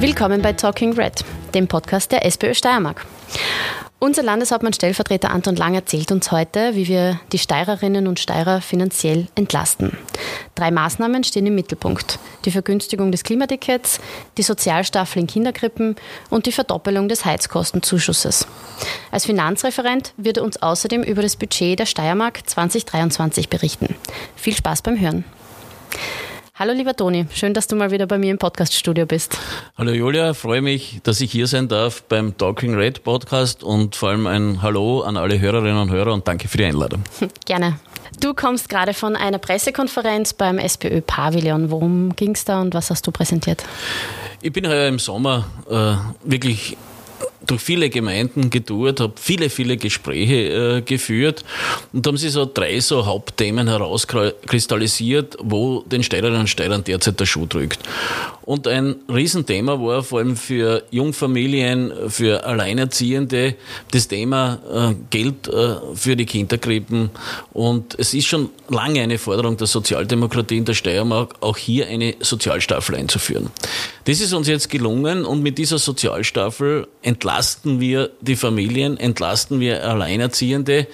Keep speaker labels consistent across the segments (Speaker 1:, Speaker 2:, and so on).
Speaker 1: Willkommen bei Talking Red, dem Podcast der SPÖ Steiermark. Unser Landeshauptmann Stellvertreter Anton Lang erzählt uns heute, wie wir die Steirerinnen und Steirer finanziell entlasten. Drei Maßnahmen stehen im Mittelpunkt. Die Vergünstigung des Klimatickets, die Sozialstaffel in Kinderkrippen und die Verdoppelung des Heizkostenzuschusses. Als Finanzreferent wird er uns außerdem über das Budget der Steiermark 2023 berichten. Viel Spaß beim Hören. Hallo lieber Toni, schön, dass du mal wieder bei mir im Podcaststudio bist.
Speaker 2: Hallo Julia, freue mich, dass ich hier sein darf beim Talking Red Podcast und vor allem ein Hallo an alle Hörerinnen und Hörer und danke für die Einladung.
Speaker 1: Gerne. Du kommst gerade von einer Pressekonferenz beim SPÖ Pavillon. Worum ging es da und was hast du präsentiert?
Speaker 2: Ich bin heuer im Sommer äh, wirklich durch viele Gemeinden getourt, habe viele, viele Gespräche äh, geführt und haben sich so drei so Hauptthemen herauskristallisiert, wo den Steirerinnen und Steirern derzeit der Schuh drückt. Und ein Riesenthema war vor allem für Jungfamilien, für Alleinerziehende das Thema äh, Geld äh, für die Kinderkrippen. Und es ist schon lange eine Forderung der Sozialdemokratie in der Steiermark, auch hier eine Sozialstaffel einzuführen. Das ist uns jetzt gelungen und mit dieser Sozialstaffel entlasten wir die Familien, entlasten wir Alleinerziehende,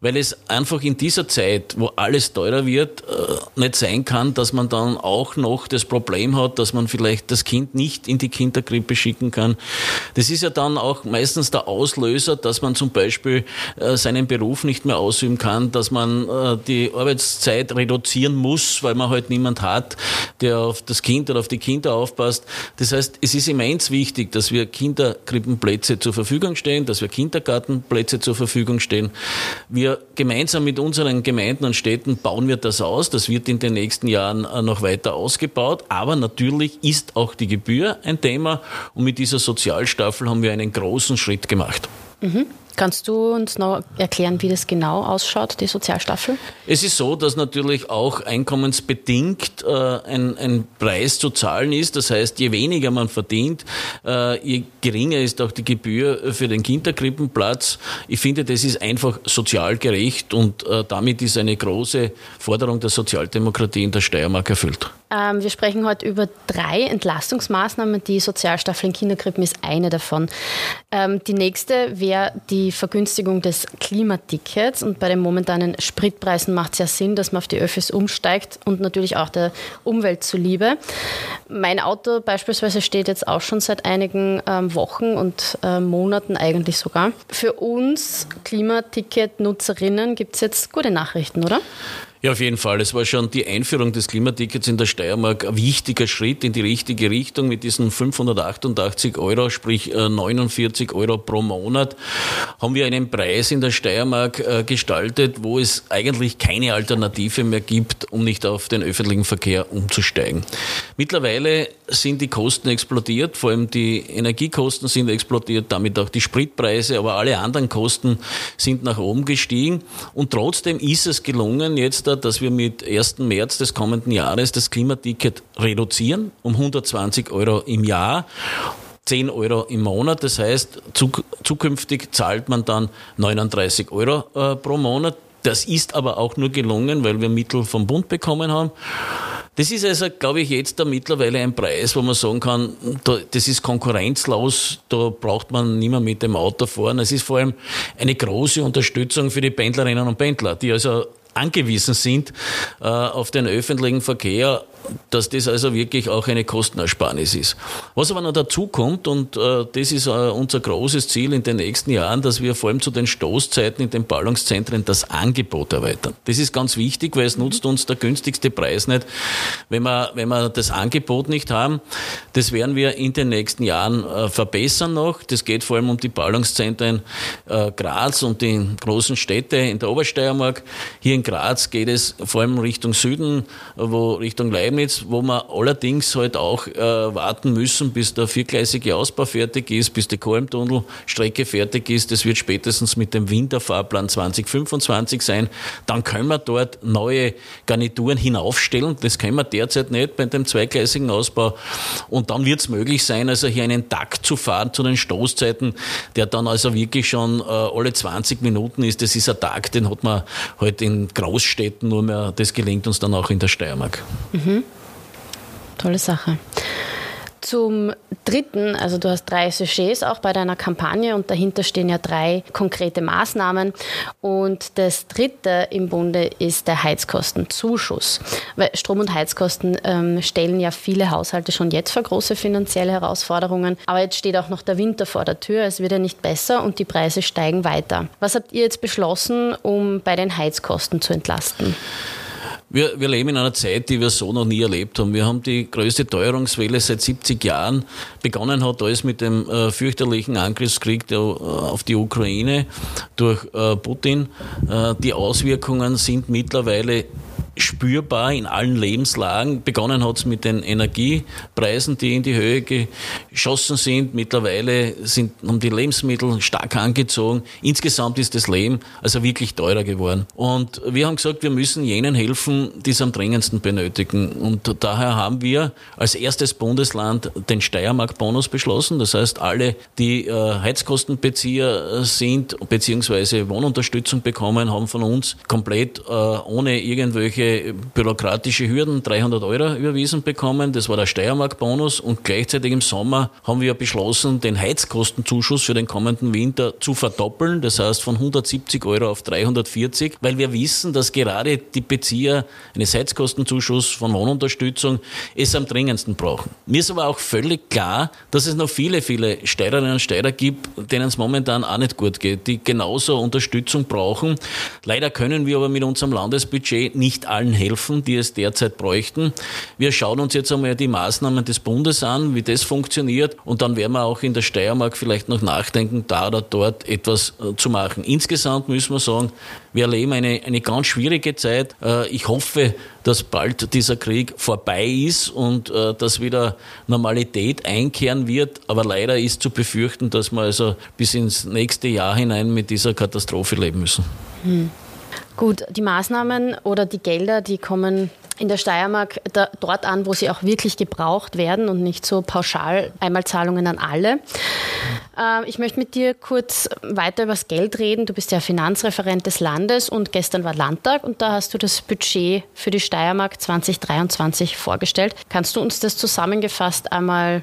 Speaker 2: weil es einfach in dieser Zeit, wo alles teurer wird, äh, nicht sein kann, dass man dann auch noch das Problem hat, dass man vielleicht das Kind nicht in die Kinderkrippe schicken kann. Das ist ja dann auch meistens der Auslöser, dass man zum Beispiel äh, seinen Beruf nicht mehr ausüben kann, dass man äh, die Arbeitszeit reduzieren muss, weil man halt niemand hat, der auf das Kind oder auf die Kinder aufpasst. Das heißt, es ist immens wichtig, dass wir Kinderkrippenplätze zur Verfügung stellen, dass wir Kindergartenplätze zur Verfügung stellen. Wir wir gemeinsam mit unseren Gemeinden und Städten bauen wir das aus. Das wird in den nächsten Jahren äh, noch weiter ausgebaut. Aber natürlich ist auch die Gebühr ein Thema. Und mit dieser Sozialstaffel haben wir einen großen Schritt gemacht.
Speaker 1: Mhm. Kannst du uns noch erklären, wie das genau ausschaut, die Sozialstaffel?
Speaker 2: Es ist so, dass natürlich auch einkommensbedingt äh, ein, ein Preis zu zahlen ist. Das heißt, je weniger man verdient, äh, je geringer ist auch die Gebühr für den Kinderkrippenplatz. Ich finde, das ist einfach sozial gerecht und äh, damit ist eine große Forderung der Sozialdemokratie in der Steiermark erfüllt.
Speaker 1: Ähm, wir sprechen heute über drei Entlastungsmaßnahmen. Die Sozialstaffel in Kinderkrippen ist eine davon. Ähm, die nächste wäre die Vergünstigung des Klimatickets. Und bei den momentanen Spritpreisen macht es ja Sinn, dass man auf die Öffis umsteigt und natürlich auch der Umwelt zuliebe. Mein Auto beispielsweise steht jetzt auch schon seit einigen ähm, Wochen und äh, Monaten eigentlich sogar. Für uns Klimaticket-Nutzerinnen gibt es jetzt gute Nachrichten, oder?
Speaker 2: Ja, auf jeden Fall. Es war schon die Einführung des Klimatickets in der Steiermark ein wichtiger Schritt in die richtige Richtung mit diesen 588 Euro, sprich 49 äh, Euro pro Monat, haben wir einen Preis in der Steiermark äh, gestaltet, wo es eigentlich keine Alternative mehr gibt, um nicht auf den öffentlichen Verkehr umzusteigen. Mittlerweile sind die Kosten explodiert, vor allem die Energiekosten sind explodiert, damit auch die Spritpreise, aber alle anderen Kosten sind nach oben gestiegen und trotzdem ist es gelungen, jetzt dass wir mit 1. März des kommenden Jahres das Klimaticket reduzieren um 120 Euro im Jahr. 10 Euro im Monat. Das heißt, zukünftig zahlt man dann 39 Euro äh, pro Monat. Das ist aber auch nur gelungen, weil wir Mittel vom Bund bekommen haben. Das ist also, glaube ich, jetzt da mittlerweile ein Preis, wo man sagen kann, das ist konkurrenzlos, da braucht man nicht mehr mit dem Auto fahren. Es ist vor allem eine große Unterstützung für die Pendlerinnen und Pendler, die also angewiesen sind äh, auf den öffentlichen Verkehr dass das also wirklich auch eine Kostenersparnis ist. Was aber noch dazu kommt, und äh, das ist äh, unser großes Ziel in den nächsten Jahren, dass wir vor allem zu den Stoßzeiten in den Ballungszentren das Angebot erweitern. Das ist ganz wichtig, weil es mhm. nutzt uns der günstigste Preis nicht, wenn wir, wenn wir das Angebot nicht haben. Das werden wir in den nächsten Jahren äh, verbessern noch. Das geht vor allem um die Ballungszentren äh, Graz und die großen Städte in der Obersteiermark. Hier in Graz geht es vor allem Richtung Süden, wo Richtung Leibniz Leibniz, wo wir allerdings halt auch äh, warten müssen, bis der viergleisige Ausbau fertig ist, bis die Kolmtunnelstrecke fertig ist. Das wird spätestens mit dem Winterfahrplan 2025 sein. Dann können wir dort neue Garnituren hinaufstellen. Das können wir derzeit nicht bei dem zweigleisigen Ausbau. Und dann wird es möglich sein, also hier einen Takt zu fahren zu den Stoßzeiten, der dann also wirklich schon äh, alle 20 Minuten ist. Das ist ein Tag, den hat man halt in Großstädten nur mehr, das gelingt uns dann auch in der Steiermark.
Speaker 1: Mhm. Tolle Sache. Zum dritten, also du hast drei Sujets auch bei deiner Kampagne und dahinter stehen ja drei konkrete Maßnahmen. Und das dritte im Bunde ist der Heizkostenzuschuss. Weil Strom- und Heizkosten ähm, stellen ja viele Haushalte schon jetzt vor große finanzielle Herausforderungen. Aber jetzt steht auch noch der Winter vor der Tür. Es wird ja nicht besser und die Preise steigen weiter. Was habt ihr jetzt beschlossen, um bei den Heizkosten zu entlasten?
Speaker 2: Wir, wir leben in einer Zeit, die wir so noch nie erlebt haben. Wir haben die größte Teuerungswelle seit 70 Jahren. Begonnen hat alles mit dem äh, fürchterlichen Angriffskrieg der, äh, auf die Ukraine durch äh, Putin. Äh, die Auswirkungen sind mittlerweile spürbar in allen Lebenslagen. Begonnen hat es mit den Energiepreisen, die in die Höhe geschossen sind. Mittlerweile sind, haben die Lebensmittel stark angezogen. Insgesamt ist das Leben also wirklich teurer geworden. Und wir haben gesagt, wir müssen jenen helfen, die es am dringendsten benötigen. Und daher haben wir als erstes Bundesland den Steiermark-Bonus beschlossen. Das heißt, alle, die äh, Heizkostenbezieher sind bzw. Wohnunterstützung bekommen, haben von uns komplett äh, ohne irgendwelche bürokratische Hürden 300 Euro überwiesen bekommen. Das war der Steiermark-Bonus und gleichzeitig im Sommer haben wir beschlossen, den Heizkostenzuschuss für den kommenden Winter zu verdoppeln. Das heißt von 170 Euro auf 340, weil wir wissen, dass gerade die Bezieher eines Heizkostenzuschuss von Wohnunterstützung es am dringendsten brauchen. Mir ist aber auch völlig klar, dass es noch viele, viele Steirerinnen und Steirer gibt, denen es momentan auch nicht gut geht, die genauso Unterstützung brauchen. Leider können wir aber mit unserem Landesbudget nicht alle allen helfen, die es derzeit bräuchten. Wir schauen uns jetzt einmal die Maßnahmen des Bundes an, wie das funktioniert und dann werden wir auch in der Steiermark vielleicht noch nachdenken, da oder dort etwas äh, zu machen. Insgesamt müssen wir sagen, wir erleben eine, eine ganz schwierige Zeit. Äh, ich hoffe, dass bald dieser Krieg vorbei ist und äh, dass wieder Normalität einkehren wird. Aber leider ist zu befürchten, dass wir also bis ins nächste Jahr hinein mit dieser Katastrophe leben müssen. Hm.
Speaker 1: Gut, die Maßnahmen oder die Gelder, die kommen in der Steiermark da, dort an, wo sie auch wirklich gebraucht werden und nicht so pauschal Einmalzahlungen an alle. Äh, ich möchte mit dir kurz weiter über das Geld reden. Du bist ja Finanzreferent des Landes und gestern war Landtag und da hast du das Budget für die Steiermark 2023 vorgestellt. Kannst du uns das zusammengefasst einmal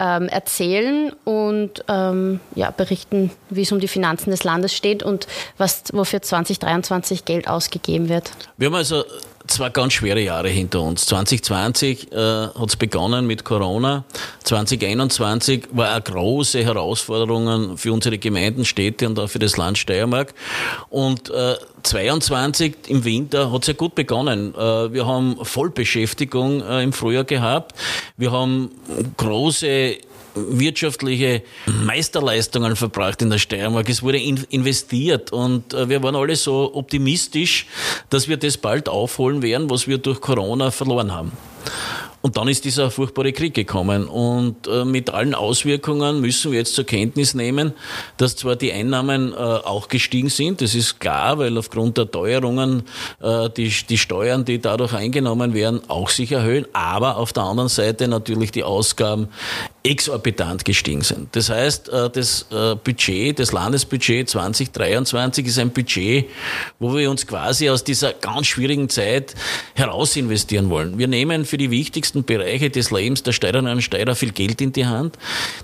Speaker 1: ähm, erzählen und ähm, ja, berichten, wie es um die Finanzen des Landes steht und was, wofür 2023 Geld ausgegeben wird.
Speaker 2: Wir haben also zwei ganz schwere Jahre hinter uns. 2020 äh, hat es begonnen mit Corona. 2021 war eine große Herausforderung für unsere Gemeinden, Städte und auch für das Land Steiermark. Und äh, 22 im Winter hat es ja gut begonnen. Äh, wir haben Vollbeschäftigung äh, im Frühjahr gehabt. Wir haben große wirtschaftliche Meisterleistungen verbracht in der Steiermark. Es wurde in investiert und äh, wir waren alle so optimistisch, dass wir das bald aufholen werden, was wir durch Corona verloren haben. Und dann ist dieser furchtbare Krieg gekommen. Und äh, mit allen Auswirkungen müssen wir jetzt zur Kenntnis nehmen, dass zwar die Einnahmen äh, auch gestiegen sind, das ist klar, weil aufgrund der Teuerungen äh, die, die Steuern, die dadurch eingenommen werden, auch sich erhöhen, aber auf der anderen Seite natürlich die Ausgaben exorbitant gestiegen sind. Das heißt, das Budget, das Landesbudget 2023 ist ein Budget, wo wir uns quasi aus dieser ganz schwierigen Zeit heraus investieren wollen. Wir nehmen für die wichtigsten Bereiche des Lebens der Steirerinnen und Steirer viel Geld in die Hand.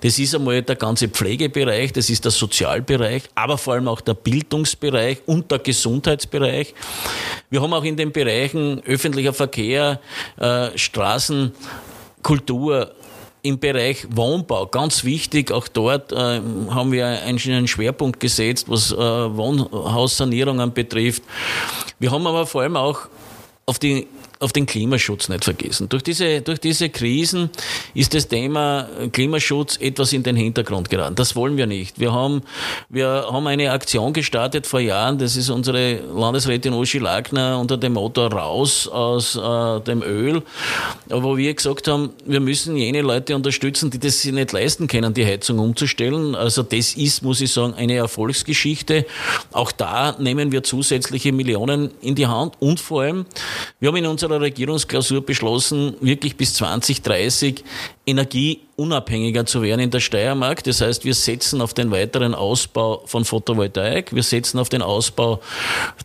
Speaker 2: Das ist einmal der ganze Pflegebereich, das ist der Sozialbereich, aber vor allem auch der Bildungsbereich und der Gesundheitsbereich. Wir haben auch in den Bereichen öffentlicher Verkehr, äh, Straßen, Kultur, im Bereich Wohnbau, ganz wichtig, auch dort äh, haben wir einen Schwerpunkt gesetzt, was äh, Wohnhaussanierungen betrifft. Wir haben aber vor allem auch auf die auf den Klimaschutz nicht vergessen. Durch diese, durch diese Krisen ist das Thema Klimaschutz etwas in den Hintergrund geraten. Das wollen wir nicht. Wir haben, wir haben eine Aktion gestartet vor Jahren, das ist unsere Landesrätin Uschi Lagner unter dem Motto Raus aus äh, dem Öl, wo wir gesagt haben, wir müssen jene Leute unterstützen, die das sich nicht leisten können, die Heizung umzustellen. Also das ist, muss ich sagen, eine Erfolgsgeschichte. Auch da nehmen wir zusätzliche Millionen in die Hand und vor allem, wir haben in unserem unserer Regierungsklausur beschlossen, wirklich bis 2030 energieunabhängiger zu werden in der Steiermark. Das heißt, wir setzen auf den weiteren Ausbau von Photovoltaik, wir setzen auf den Ausbau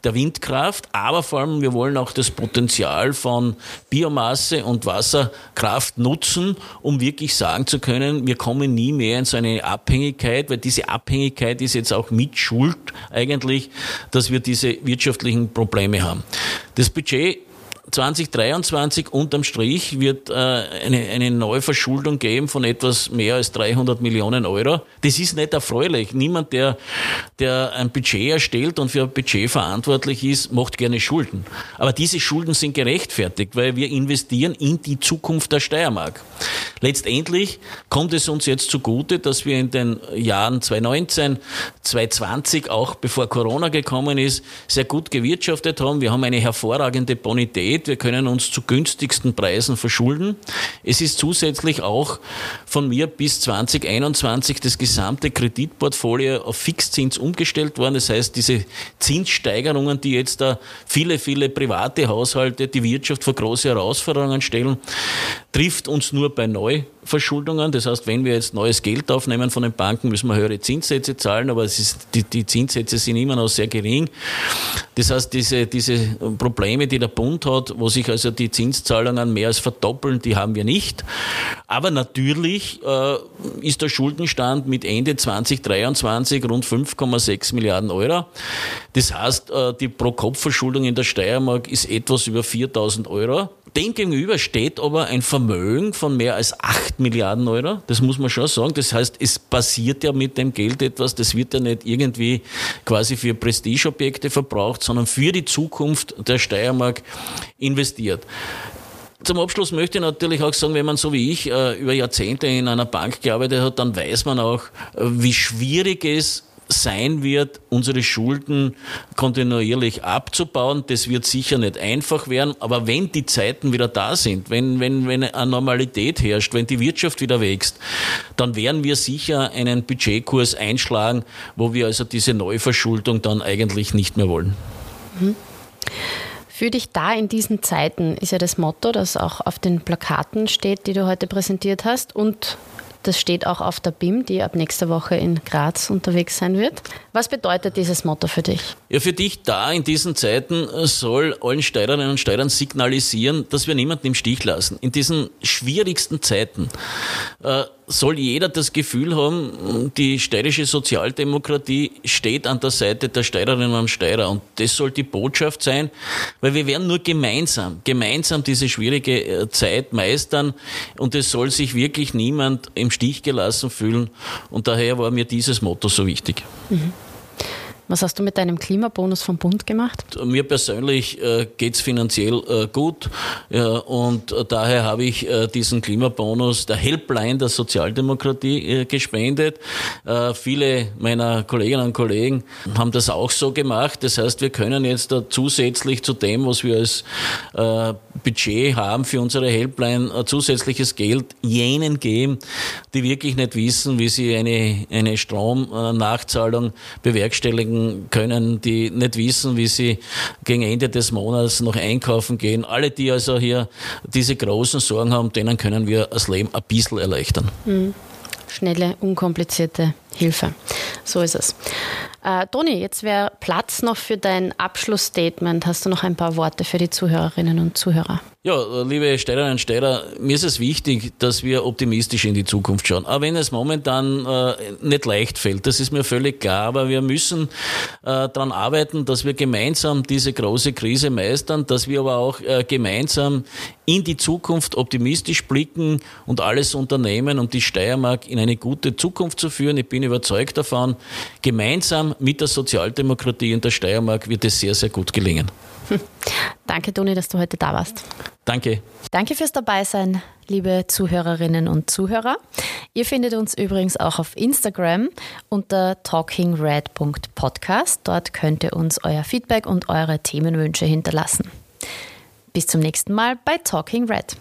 Speaker 2: der Windkraft, aber vor allem wir wollen auch das Potenzial von Biomasse und Wasserkraft nutzen, um wirklich sagen zu können, wir kommen nie mehr in so eine Abhängigkeit, weil diese Abhängigkeit ist jetzt auch mit Schuld eigentlich, dass wir diese wirtschaftlichen Probleme haben. Das Budget 2023 unterm Strich wird äh, eine, eine Neuverschuldung geben von etwas mehr als 300 Millionen Euro. Das ist nicht erfreulich. Niemand, der, der ein Budget erstellt und für ein Budget verantwortlich ist, macht gerne Schulden. Aber diese Schulden sind gerechtfertigt, weil wir investieren in die Zukunft der Steiermark. Letztendlich kommt es uns jetzt zugute, dass wir in den Jahren 2019, 2020, auch bevor Corona gekommen ist, sehr gut gewirtschaftet haben. Wir haben eine hervorragende Bonität. Wir können uns zu günstigsten Preisen verschulden. Es ist zusätzlich auch von mir bis 2021 das gesamte Kreditportfolio auf Fixzins umgestellt worden. Das heißt, diese Zinssteigerungen, die jetzt da viele, viele private Haushalte, die Wirtschaft vor große Herausforderungen stellen, trifft uns nur bei Neuverschuldungen. Das heißt, wenn wir jetzt neues Geld aufnehmen von den Banken, müssen wir höhere Zinssätze zahlen, aber es ist, die, die Zinssätze sind immer noch sehr gering. Das heißt, diese, diese Probleme, die der Bund hat, wo sich also die Zinszahlungen mehr als verdoppeln, die haben wir nicht. Aber natürlich äh, ist der Schuldenstand mit Ende 2023 rund 5,6 Milliarden Euro. Das heißt, äh, die Pro-Kopf-Verschuldung in der Steiermark ist etwas über 4000 Euro. Dem gegenüber steht aber ein Vermögen von mehr als 8 Milliarden Euro. Das muss man schon sagen. Das heißt, es passiert ja mit dem Geld etwas. Das wird ja nicht irgendwie quasi für Prestigeobjekte verbraucht, sondern für die Zukunft der Steiermark investiert. Zum Abschluss möchte ich natürlich auch sagen, wenn man so wie ich äh, über Jahrzehnte in einer Bank gearbeitet hat, dann weiß man auch, äh, wie schwierig es sein wird, unsere Schulden kontinuierlich abzubauen. Das wird sicher nicht einfach werden, aber wenn die Zeiten wieder da sind, wenn, wenn, wenn eine Normalität herrscht, wenn die Wirtschaft wieder wächst, dann werden wir sicher einen Budgetkurs einschlagen, wo wir also diese Neuverschuldung dann eigentlich nicht mehr wollen.
Speaker 1: Für dich da in diesen Zeiten ist ja das Motto, das auch auf den Plakaten steht, die du heute präsentiert hast und das steht auch auf der BIM, die ab nächster Woche in Graz unterwegs sein wird. Was bedeutet dieses Motto für dich?
Speaker 2: Ja, für dich da in diesen Zeiten soll allen Steirerinnen und Steirern signalisieren, dass wir niemanden im Stich lassen. In diesen schwierigsten Zeiten äh, soll jeder das Gefühl haben, die steirische Sozialdemokratie steht an der Seite der Steirerinnen und Steirer. Und das soll die Botschaft sein, weil wir werden nur gemeinsam, gemeinsam diese schwierige äh, Zeit meistern. Und es soll sich wirklich niemand im Stich gelassen fühlen. Und daher war mir dieses Motto so wichtig. Mhm.
Speaker 1: Was hast du mit deinem Klimabonus vom Bund gemacht?
Speaker 2: Mir persönlich äh, geht es finanziell äh, gut und äh, daher habe ich diesen Klimabonus der Helpline der Sozialdemokratie gespendet. Viele meiner Kolleginnen und Kollegen haben das auch so gemacht. Das heißt, wir können jetzt zusätzlich zu dem, was wir als Budget haben für unsere Helpline, zusätzliches Geld jenen geben, die wirklich nicht wissen, wie sie eine, eine Stromnachzahlung bewerkstelligen können, die nicht wissen, wie sie gegen Ende des Monats noch einkaufen gehen. Alle, die also hier diese großen Sorgen haben, denen können wir das Leben ein bisschen erleichtern.
Speaker 1: Mhm. Schnelle, unkomplizierte Hilfe. So ist es. Äh, Toni, jetzt wäre Platz noch für dein Abschlussstatement. Hast du noch ein paar Worte für die Zuhörerinnen und Zuhörer?
Speaker 2: Ja, liebe Steirerinnen und Steirer, mir ist es wichtig, dass wir optimistisch in die Zukunft schauen. Auch wenn es momentan äh, nicht leicht fällt, das ist mir völlig klar, aber wir müssen äh, daran arbeiten, dass wir gemeinsam diese große Krise meistern, dass wir aber auch äh, gemeinsam in die Zukunft optimistisch blicken und alles unternehmen, um die Steiermark in eine gute Zukunft zu führen. Ich bin überzeugt davon, gemeinsam mit der Sozialdemokratie in der Steiermark wird es sehr, sehr gut gelingen.
Speaker 1: Danke, Toni, dass du heute da warst.
Speaker 2: Danke.
Speaker 1: Danke fürs Dabeisein, liebe Zuhörerinnen und Zuhörer. Ihr findet uns übrigens auch auf Instagram unter talkingred.podcast. Dort könnt ihr uns euer Feedback und eure Themenwünsche hinterlassen. Bis zum nächsten Mal bei Talking Red.